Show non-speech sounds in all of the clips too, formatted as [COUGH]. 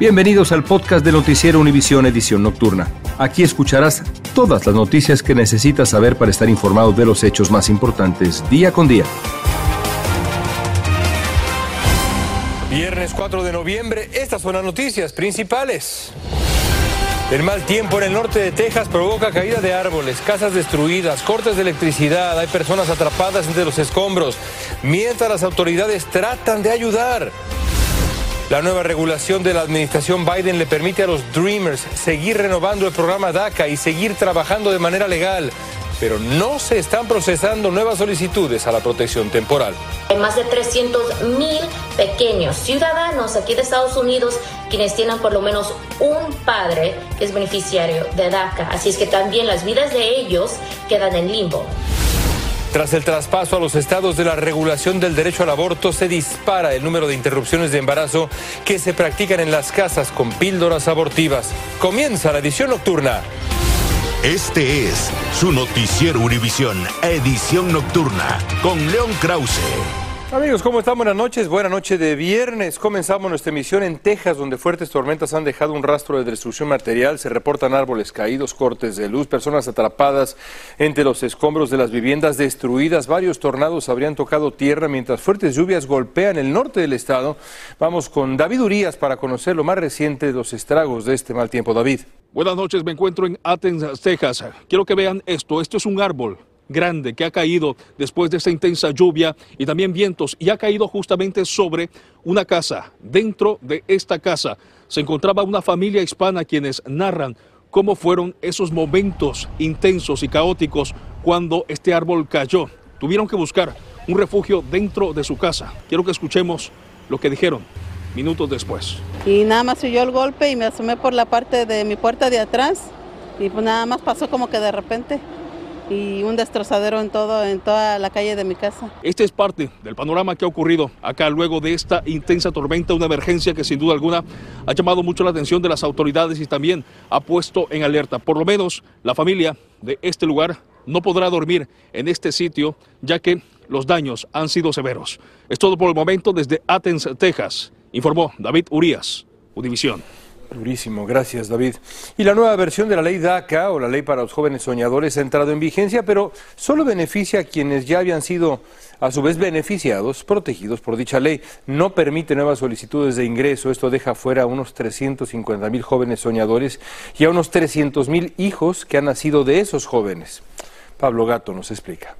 Bienvenidos al podcast de Noticiero Univisión Edición Nocturna. Aquí escucharás todas las noticias que necesitas saber para estar informado de los hechos más importantes día con día. Viernes 4 de noviembre, estas son las noticias principales. El mal tiempo en el norte de Texas provoca caída de árboles, casas destruidas, cortes de electricidad, hay personas atrapadas entre los escombros, mientras las autoridades tratan de ayudar. La nueva regulación de la administración Biden le permite a los Dreamers seguir renovando el programa DACA y seguir trabajando de manera legal, pero no se están procesando nuevas solicitudes a la protección temporal. Hay más de 300 mil pequeños ciudadanos aquí de Estados Unidos quienes tienen por lo menos un padre que es beneficiario de DACA, así es que también las vidas de ellos quedan en limbo. Tras el traspaso a los estados de la regulación del derecho al aborto, se dispara el número de interrupciones de embarazo que se practican en las casas con píldoras abortivas. Comienza la edición nocturna. Este es su noticiero Univisión, edición nocturna, con León Krause. Amigos, ¿cómo están? Buenas noches. Buena noche de viernes. Comenzamos nuestra emisión en Texas, donde fuertes tormentas han dejado un rastro de destrucción material. Se reportan árboles caídos, cortes de luz, personas atrapadas entre los escombros de las viviendas destruidas. Varios tornados habrían tocado tierra mientras fuertes lluvias golpean el norte del estado. Vamos con David Urias para conocer lo más reciente de los estragos de este mal tiempo. David. Buenas noches, me encuentro en Athens, Texas. Quiero que vean esto. Esto es un árbol grande que ha caído después de esta intensa lluvia y también vientos y ha caído justamente sobre una casa. Dentro de esta casa se encontraba una familia hispana quienes narran cómo fueron esos momentos intensos y caóticos cuando este árbol cayó. Tuvieron que buscar un refugio dentro de su casa. Quiero que escuchemos lo que dijeron minutos después. Y nada más oyó el golpe y me asomé por la parte de mi puerta de atrás y pues nada más pasó como que de repente y un destrozadero en todo en toda la calle de mi casa. Este es parte del panorama que ha ocurrido acá luego de esta intensa tormenta, una emergencia que sin duda alguna ha llamado mucho la atención de las autoridades y también ha puesto en alerta. Por lo menos la familia de este lugar no podrá dormir en este sitio ya que los daños han sido severos. Es todo por el momento desde Athens, Texas, informó David Urias, Univisión. Durísimo, gracias David. Y la nueva versión de la ley DACA o la ley para los jóvenes soñadores ha entrado en vigencia, pero solo beneficia a quienes ya habían sido a su vez beneficiados, protegidos por dicha ley. No permite nuevas solicitudes de ingreso. Esto deja fuera a unos 350 mil jóvenes soñadores y a unos 300 mil hijos que han nacido de esos jóvenes. Pablo Gato nos explica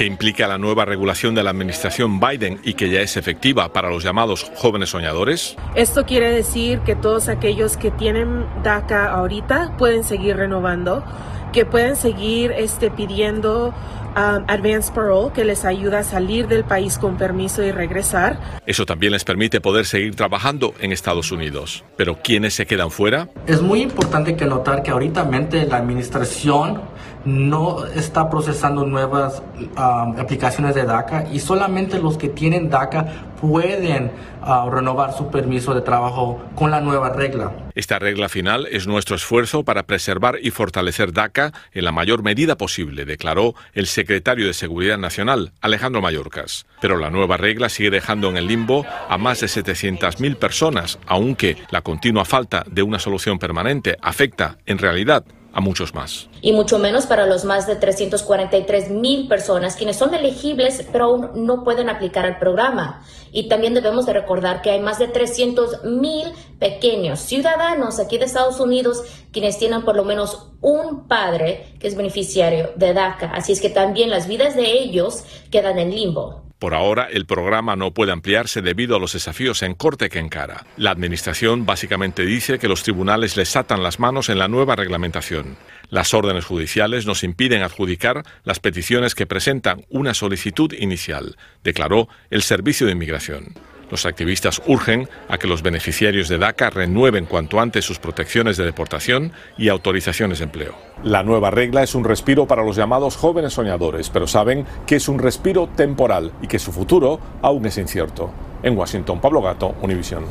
que implica la nueva regulación de la administración Biden y que ya es efectiva para los llamados jóvenes soñadores? Esto quiere decir que todos aquellos que tienen DACA ahorita pueden seguir renovando, que pueden seguir este, pidiendo um, advance parole que les ayuda a salir del país con permiso y regresar. Eso también les permite poder seguir trabajando en Estados Unidos. Pero ¿quiénes se quedan fuera? Es muy importante que notar que ahorita la administración no está procesando nuevas aplicaciones de DACA y solamente los que tienen DACA pueden uh, renovar su permiso de trabajo con la nueva regla. Esta regla final es nuestro esfuerzo para preservar y fortalecer DACA en la mayor medida posible, declaró el secretario de Seguridad Nacional, Alejandro Mayorkas. Pero la nueva regla sigue dejando en el limbo a más de 700.000 personas, aunque la continua falta de una solución permanente afecta, en realidad, a muchos más. Y mucho menos para los más de 343 mil personas quienes son elegibles pero aún no pueden aplicar al programa. Y también debemos de recordar que hay más de 300 mil pequeños ciudadanos aquí de Estados Unidos quienes tienen por lo menos un padre que es beneficiario de DACA. Así es que también las vidas de ellos quedan en limbo. Por ahora, el programa no puede ampliarse debido a los desafíos en corte que encara. La Administración básicamente dice que los tribunales les atan las manos en la nueva reglamentación. Las órdenes judiciales nos impiden adjudicar las peticiones que presentan una solicitud inicial, declaró el Servicio de Inmigración. Los activistas urgen a que los beneficiarios de DACA renueven cuanto antes sus protecciones de deportación y autorizaciones de empleo. La nueva regla es un respiro para los llamados jóvenes soñadores, pero saben que es un respiro temporal y que su futuro aún es incierto. En Washington, Pablo Gato, Univisión.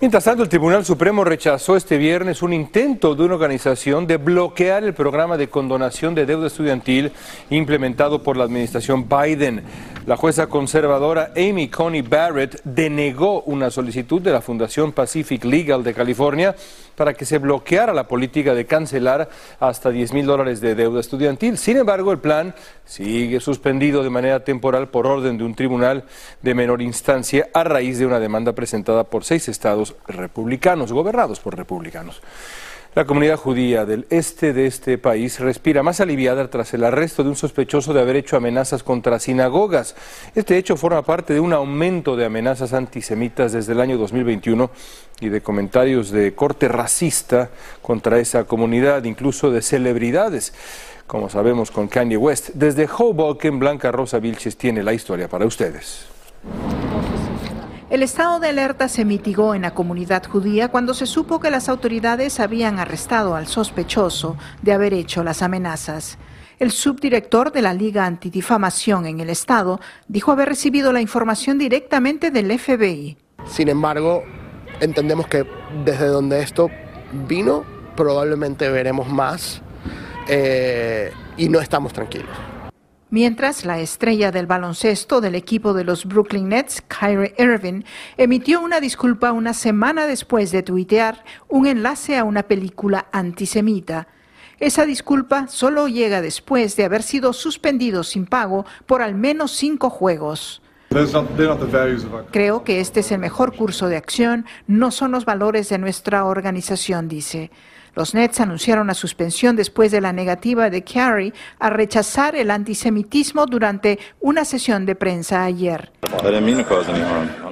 Mientras tanto, el Tribunal Supremo rechazó este viernes un intento de una organización de bloquear el programa de condonación de deuda estudiantil implementado por la administración Biden. La jueza conservadora Amy Coney Barrett denegó una solicitud de la Fundación Pacific Legal de California para que se bloqueara la política de cancelar hasta 10 mil dólares de deuda estudiantil. Sin embargo, el plan sigue suspendido de manera temporal por orden de un tribunal de menor instancia a raíz de una demanda presentada por seis estados republicanos, gobernados por republicanos. La comunidad judía del este de este país respira más aliviada tras el arresto de un sospechoso de haber hecho amenazas contra sinagogas. Este hecho forma parte de un aumento de amenazas antisemitas desde el año 2021 y de comentarios de corte racista contra esa comunidad, incluso de celebridades, como sabemos con Kanye West. Desde Hoboken, Blanca Rosa Vilches tiene la historia para ustedes. El estado de alerta se mitigó en la comunidad judía cuando se supo que las autoridades habían arrestado al sospechoso de haber hecho las amenazas. El subdirector de la Liga Antidifamación en el estado dijo haber recibido la información directamente del FBI. Sin embargo, entendemos que desde donde esto vino, probablemente veremos más eh, y no estamos tranquilos. Mientras, la estrella del baloncesto del equipo de los Brooklyn Nets, Kyrie Irving, emitió una disculpa una semana después de tuitear un enlace a una película antisemita. Esa disculpa solo llega después de haber sido suspendido sin pago por al menos cinco juegos. Creo que este es el mejor curso de acción, no son los valores de nuestra organización, dice. Los Nets anunciaron la suspensión después de la negativa de Carey a rechazar el antisemitismo durante una sesión de prensa ayer.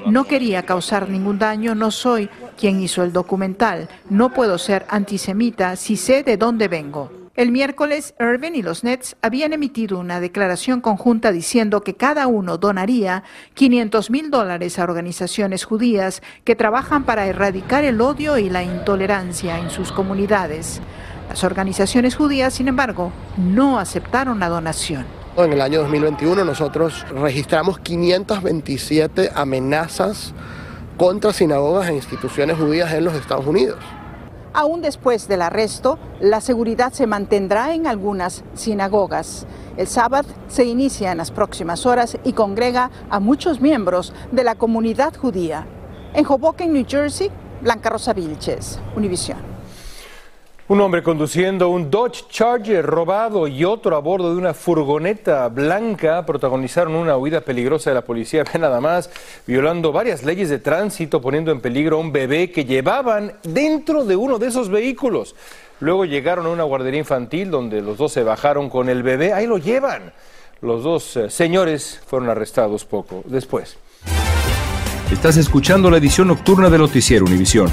No quería causar ningún daño, no soy quien hizo el documental. No puedo ser antisemita si sé de dónde vengo. El miércoles, Irving y los Nets habían emitido una declaración conjunta diciendo que cada uno donaría 500 mil dólares a organizaciones judías que trabajan para erradicar el odio y la intolerancia en sus comunidades. Las organizaciones judías, sin embargo, no aceptaron la donación. En el año 2021 nosotros registramos 527 amenazas contra sinagogas e instituciones judías en los Estados Unidos. Aún después del arresto, la seguridad se mantendrá en algunas sinagogas. El sábado se inicia en las próximas horas y congrega a muchos miembros de la comunidad judía. En Hoboken, New Jersey, Blanca Rosa Vilches, Univisión. Un hombre conduciendo un Dodge Charger robado y otro a bordo de una furgoneta blanca protagonizaron una huida peligrosa de la policía, [LAUGHS] nada más, violando varias leyes de tránsito, poniendo en peligro a un bebé que llevaban dentro de uno de esos vehículos. Luego llegaron a una guardería infantil donde los dos se bajaron con el bebé, ahí lo llevan. Los dos eh, señores fueron arrestados poco después. Estás escuchando la edición nocturna de Noticiero Univisión.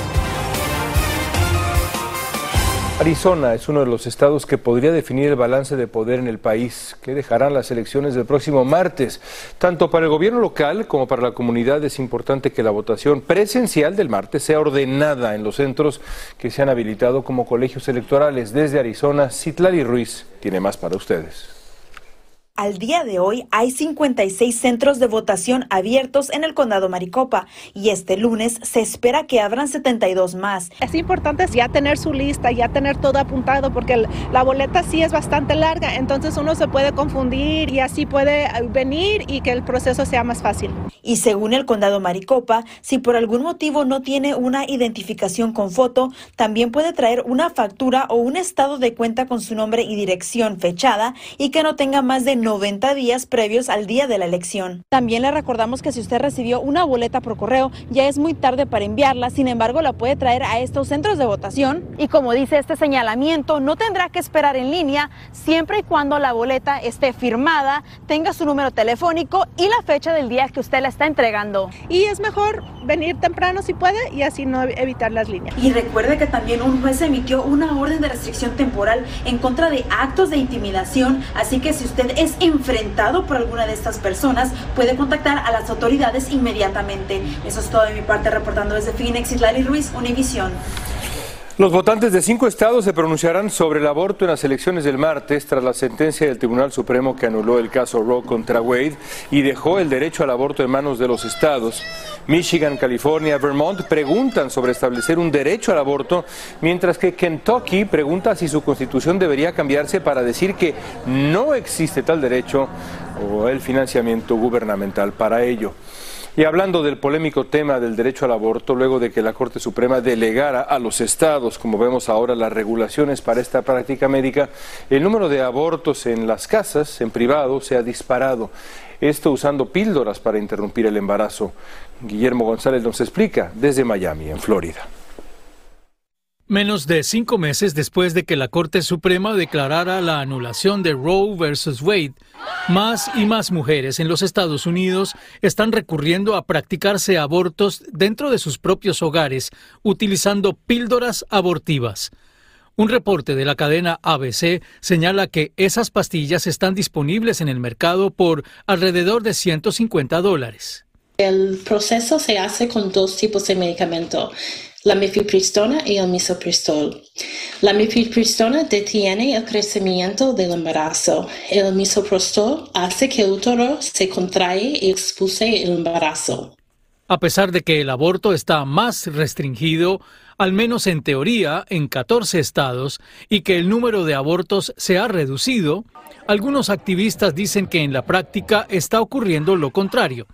Arizona es uno de los estados que podría definir el balance de poder en el país que dejarán las elecciones del próximo martes. Tanto para el gobierno local como para la comunidad es importante que la votación presencial del martes sea ordenada en los centros que se han habilitado como colegios electorales. Desde Arizona, Citlali Ruiz tiene más para ustedes. Al día de hoy hay 56 centros de votación abiertos en el condado Maricopa y este lunes se espera que abran 72 más. Es importante ya tener su lista, ya tener todo apuntado porque la boleta sí es bastante larga, entonces uno se puede confundir y así puede venir y que el proceso sea más fácil. Y según el condado Maricopa, si por algún motivo no tiene una identificación con foto, también puede traer una factura o un estado de cuenta con su nombre y dirección fechada y que no tenga más de 90 días previos al día de la elección. También le recordamos que si usted recibió una boleta por correo, ya es muy tarde para enviarla, sin embargo la puede traer a estos centros de votación. Y como dice este señalamiento, no tendrá que esperar en línea siempre y cuando la boleta esté firmada, tenga su número telefónico y la fecha del día que usted la está entregando. Y es mejor venir temprano si puede y así no evitar las líneas. Y recuerde que también un juez emitió una orden de restricción temporal en contra de actos de intimidación, así que si usted es enfrentado por alguna de estas personas, puede contactar a las autoridades inmediatamente. Eso es todo de mi parte, reportando desde Phoenix, Islali Ruiz, Univisión. Los votantes de cinco estados se pronunciarán sobre el aborto en las elecciones del martes tras la sentencia del Tribunal Supremo que anuló el caso Roe contra Wade y dejó el derecho al aborto en manos de los estados. Michigan, California, Vermont preguntan sobre establecer un derecho al aborto, mientras que Kentucky pregunta si su constitución debería cambiarse para decir que no existe tal derecho o el financiamiento gubernamental para ello. Y hablando del polémico tema del derecho al aborto, luego de que la Corte Suprema delegara a los estados, como vemos ahora, las regulaciones para esta práctica médica, el número de abortos en las casas, en privado, se ha disparado. Esto usando píldoras para interrumpir el embarazo. Guillermo González nos explica desde Miami, en Florida. Menos de cinco meses después de que la Corte Suprema declarara la anulación de Roe versus Wade, más y más mujeres en los Estados Unidos están recurriendo a practicarse abortos dentro de sus propios hogares utilizando píldoras abortivas. Un reporte de la cadena ABC señala que esas pastillas están disponibles en el mercado por alrededor de 150 dólares. El proceso se hace con dos tipos de medicamento la mifepristona y el misoprostol. La mifepristona detiene el crecimiento del embarazo. El misoprostol hace que el útero se contrae y expulse el embarazo. A pesar de que el aborto está más restringido, al menos en teoría, en 14 estados, y que el número de abortos se ha reducido, algunos activistas dicen que en la práctica está ocurriendo lo contrario.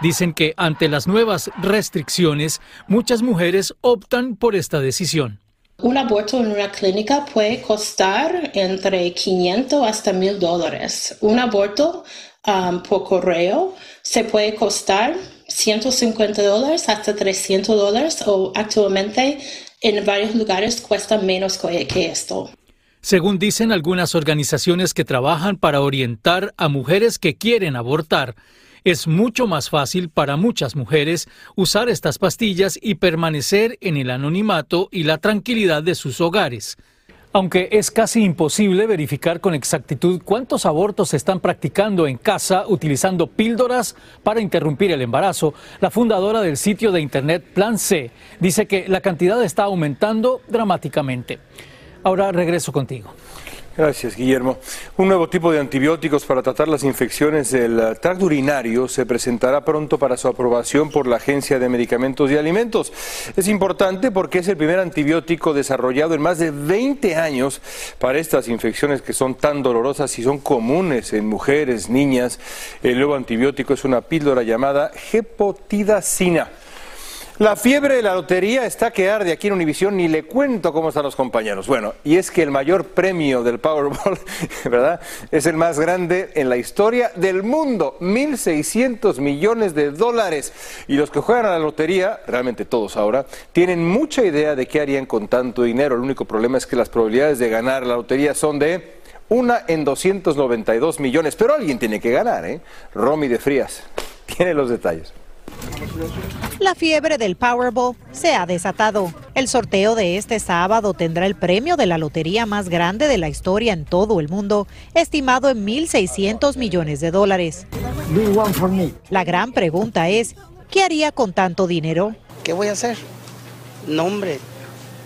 Dicen que ante las nuevas restricciones, muchas mujeres optan por esta decisión. Un aborto en una clínica puede costar entre 500 hasta 1000 dólares. Un aborto um, por correo se puede costar 150 dólares hasta 300 dólares o actualmente en varios lugares cuesta menos que esto. Según dicen algunas organizaciones que trabajan para orientar a mujeres que quieren abortar, es mucho más fácil para muchas mujeres usar estas pastillas y permanecer en el anonimato y la tranquilidad de sus hogares. Aunque es casi imposible verificar con exactitud cuántos abortos se están practicando en casa utilizando píldoras para interrumpir el embarazo, la fundadora del sitio de internet Plan C dice que la cantidad está aumentando dramáticamente. Ahora regreso contigo. Gracias, Guillermo. Un nuevo tipo de antibióticos para tratar las infecciones del tracto urinario se presentará pronto para su aprobación por la Agencia de Medicamentos y Alimentos. Es importante porque es el primer antibiótico desarrollado en más de 20 años para estas infecciones que son tan dolorosas y son comunes en mujeres, niñas. El nuevo antibiótico es una píldora llamada gepotidacina. La fiebre de la lotería está que arde aquí en Univisión, ni le cuento cómo están los compañeros. Bueno, y es que el mayor premio del Powerball, [LAUGHS] ¿verdad? Es el más grande en la historia del mundo, 1.600 millones de dólares. Y los que juegan a la lotería, realmente todos ahora, tienen mucha idea de qué harían con tanto dinero. El único problema es que las probabilidades de ganar la lotería son de una en 292 millones. Pero alguien tiene que ganar, ¿eh? Romy de Frías [LAUGHS] tiene los detalles. La fiebre del Powerball se ha desatado. El sorteo de este sábado tendrá el premio de la lotería más grande de la historia en todo el mundo, estimado en 1.600 millones de dólares. La gran pregunta es, ¿qué haría con tanto dinero? ¿Qué voy a hacer? No, hombre,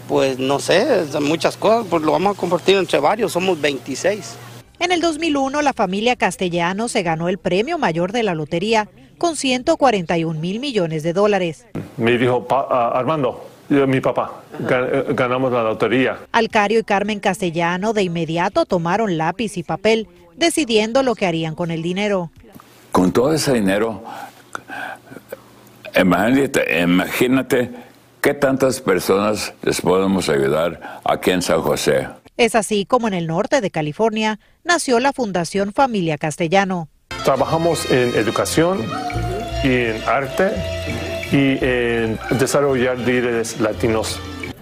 pues no sé, muchas cosas, pues lo vamos a compartir entre varios, somos 26. En el 2001, la familia Castellano se ganó el premio mayor de la lotería con 141 mil millones de dólares. Me dijo, Armando, mi papá, eh, ganamos la lotería. Alcario y Carmen Castellano de inmediato tomaron lápiz y papel, decidiendo lo que harían con el dinero. Con todo ese dinero, imagínate, imagínate qué tantas personas les podemos ayudar aquí en San José. Es así como en el norte de California nació la Fundación Familia Castellano. Trabajamos en educación y en arte y en desarrollar líderes latinos.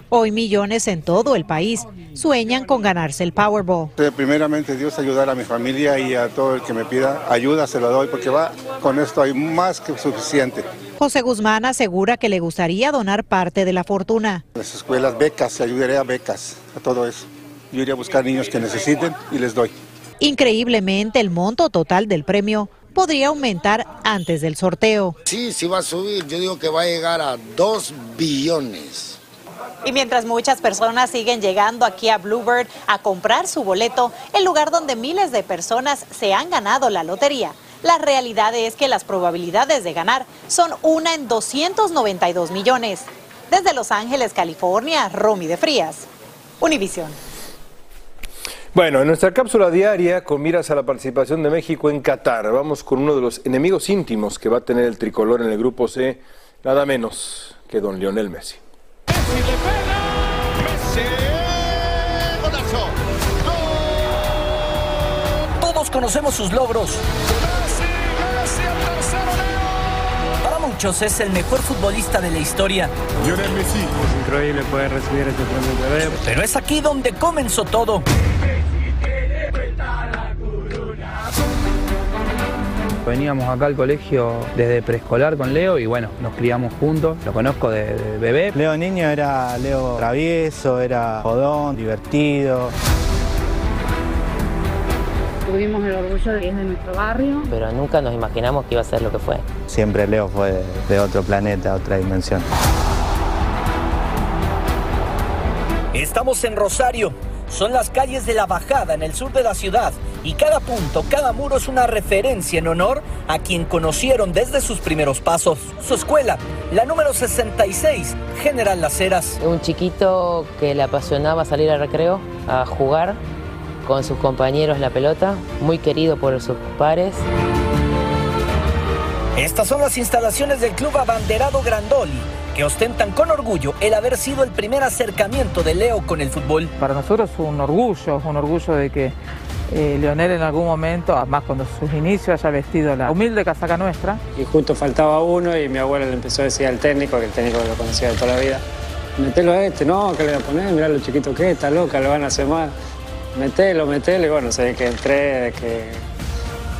Hoy millones en todo el país sueñan con ganarse el Powerball. Primeramente Dios ayudar a mi familia y a todo el que me pida ayuda se lo doy porque va con esto hay más que suficiente. José Guzmán asegura que le gustaría donar parte de la fortuna. Las escuelas, becas, ayudaré a becas, a todo eso. Yo iría a buscar niños que necesiten y les doy. Increíblemente, el monto total del premio podría aumentar antes del sorteo. Sí, sí va a subir. Yo digo que va a llegar a 2 billones. Y mientras muchas personas siguen llegando aquí a Bluebird a comprar su boleto, el lugar donde miles de personas se han ganado la lotería, la realidad es que las probabilidades de ganar son una en 292 millones. Desde Los Ángeles, California, Romy de Frías, Univision. Bueno, en nuestra cápsula diaria, con miras a la participación de México en Qatar, vamos con uno de los enemigos íntimos que va a tener el tricolor en el grupo C, nada menos que don Lionel Messi. Todos conocemos sus logros. Para muchos es el mejor futbolista de la historia. Lionel Messi. Es increíble poder recibir este premio de Pero es aquí donde comenzó todo. Veníamos acá al colegio desde preescolar con Leo y bueno, nos criamos juntos, lo conozco de, bebé. Leo niño era Leo travieso, era jodón, divertido. Tuvimos el orgullo de que es de nuestro barrio. Pero nunca nos imaginamos que iba a ser lo que fue. Siempre Leo fue de otro planeta, otra dimensión. Estamos en Rosario, son las calles de la Bajada en el sur de la ciudad y cada punto, cada muro es una referencia en honor a quien conocieron desde sus primeros pasos. Su escuela, la número 66, General Las Heras. Un chiquito que le apasionaba salir al recreo, a jugar con sus compañeros la pelota, muy querido por sus pares. Estas son las instalaciones del Club Abanderado Grandoli que ostentan con orgullo el haber sido el primer acercamiento de Leo con el fútbol. Para nosotros es un orgullo, un orgullo de que eh, Leonel en algún momento, además cuando sus inicios haya vestido la humilde casaca nuestra. Y justo faltaba uno y mi abuelo le empezó a decir al técnico, que el técnico lo conocía de toda la vida, metelo a este, no, que le voy a poner, mirá lo chiquito que es, está loca, lo van a hacer mal. Metelo, metelo, y bueno, sé que entré, que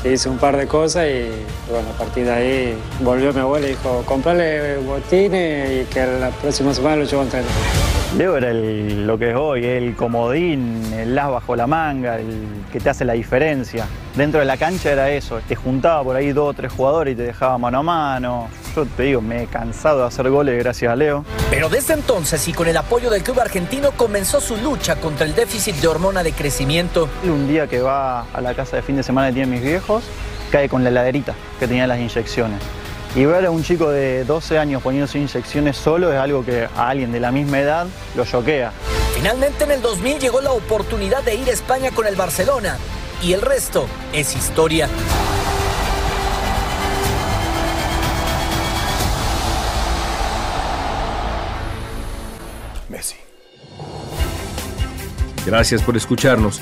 que hice un par de cosas y bueno, a partir de ahí volvió mi abuela y dijo, comprale botines y que la próxima semana lo llevo a entrenar. Leo era lo que es hoy, el comodín, el as bajo la manga, el que te hace la diferencia. Dentro de la cancha era eso, te juntaba por ahí dos o tres jugadores y te dejaba mano a mano. Yo te digo, me he cansado de hacer goles gracias a Leo. Pero desde entonces y con el apoyo del club argentino comenzó su lucha contra el déficit de hormona de crecimiento. Un día que va a la casa de fin de semana que tienen mis viejos, cae con la heladerita que tenía las inyecciones. Y ver a un chico de 12 años poniéndose inyecciones solo es algo que a alguien de la misma edad lo choquea. Finalmente en el 2000 llegó la oportunidad de ir a España con el Barcelona y el resto es historia. Messi. Gracias por escucharnos.